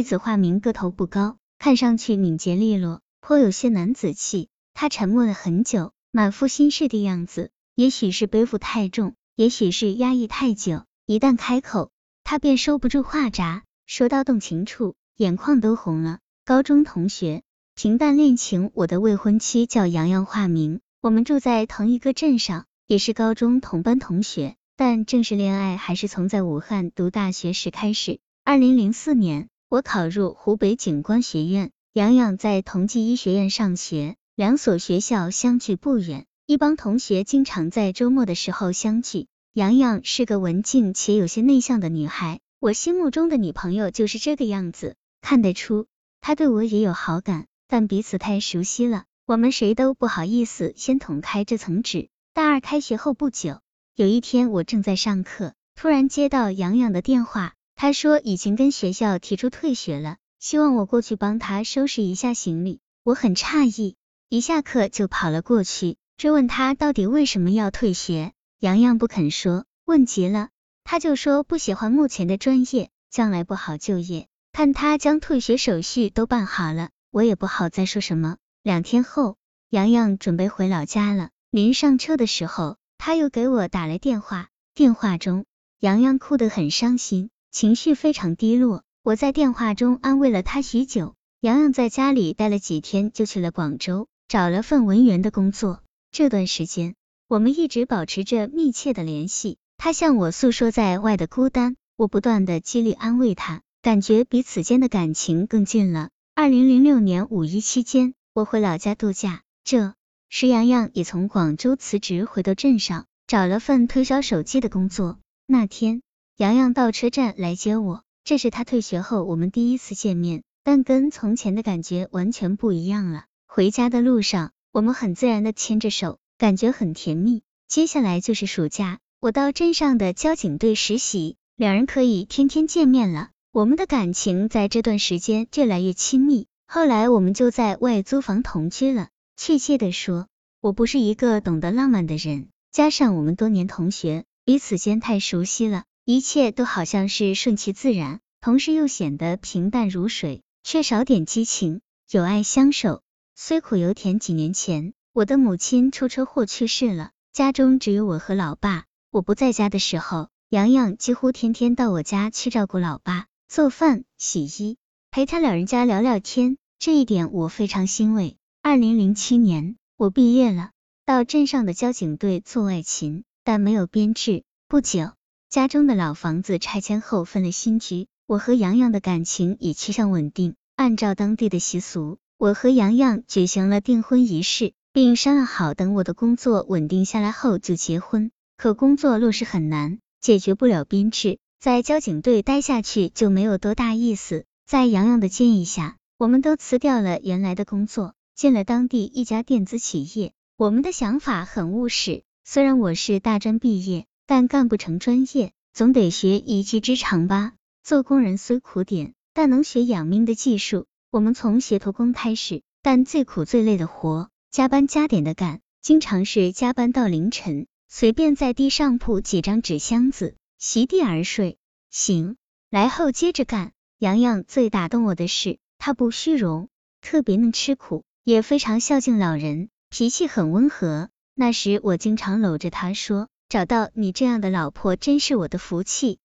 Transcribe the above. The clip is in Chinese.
女子化名个头不高，看上去敏捷利落，颇有些男子气。她沉默了很久，满腹心事的样子，也许是背负太重，也许是压抑太久，一旦开口，她便收不住话闸，说到动情处，眼眶都红了。高中同学，平淡恋情，我的未婚妻叫杨洋，化名，我们住在同一个镇上，也是高中同班同学。但正式恋爱还是从在武汉读大学时开始。二零零四年，我考入湖北警官学院，洋洋在同济医学院上学，两所学校相距不远，一帮同学经常在周末的时候相聚。洋洋是个文静且有些内向的女孩，我心目中的女朋友就是这个样子。看得出，她对我也有好感，但彼此太熟悉了，我们谁都不好意思先捅开这层纸。大二开学后不久。有一天，我正在上课，突然接到洋洋的电话，他说已经跟学校提出退学了，希望我过去帮他收拾一下行李。我很诧异，一下课就跑了过去，追问他到底为什么要退学。洋洋不肯说，问急了，他就说不喜欢目前的专业，将来不好就业。看他将退学手续都办好了，我也不好再说什么。两天后，洋洋准备回老家了，临上车的时候。他又给我打来电话，电话中洋洋哭得很伤心，情绪非常低落。我在电话中安慰了他许久。洋洋在家里待了几天，就去了广州，找了份文员的工作。这段时间，我们一直保持着密切的联系。他向我诉说在外的孤单，我不断的激励安慰他，感觉彼此间的感情更近了。二零零六年五一期间，我回老家度假，这。时洋洋也从广州辞职，回到镇上，找了份推销手机的工作。那天，洋洋到车站来接我，这是他退学后我们第一次见面，但跟从前的感觉完全不一样了。回家的路上，我们很自然的牵着手，感觉很甜蜜。接下来就是暑假，我到镇上的交警队实习，两人可以天天见面了。我们的感情在这段时间越来越亲密，后来我们就在外租房同居了。确切的说，我不是一个懂得浪漫的人，加上我们多年同学，彼此间太熟悉了，一切都好像是顺其自然，同时又显得平淡如水，缺少点激情，有爱相守，虽苦犹甜。几年前，我的母亲出车祸去世了，家中只有我和老爸。我不在家的时候，洋洋几乎天天到我家去照顾老爸，做饭、洗衣，陪他老人家聊聊天，这一点我非常欣慰。二零零七年，我毕业了，到镇上的交警队做外勤，但没有编制。不久，家中的老房子拆迁后分了新居，我和洋洋的感情也趋向稳定。按照当地的习俗，我和洋洋举行了订婚仪式，并商量好等我的工作稳定下来后就结婚。可工作落实很难，解决不了编制，在交警队待下去就没有多大意思。在洋洋的建议下，我们都辞掉了原来的工作。进了当地一家电子企业，我们的想法很务实。虽然我是大专毕业，但干不成专业，总得学一技之长吧。做工人虽苦点，但能学养命的技术。我们从协同工开始，但最苦最累的活，加班加点的干，经常是加班到凌晨，随便在地上铺几张纸箱子，席地而睡。醒来后接着干。洋洋最打动我的是，他不虚荣，特别能吃苦。也非常孝敬老人，脾气很温和。那时我经常搂着他说：“找到你这样的老婆真是我的福气。”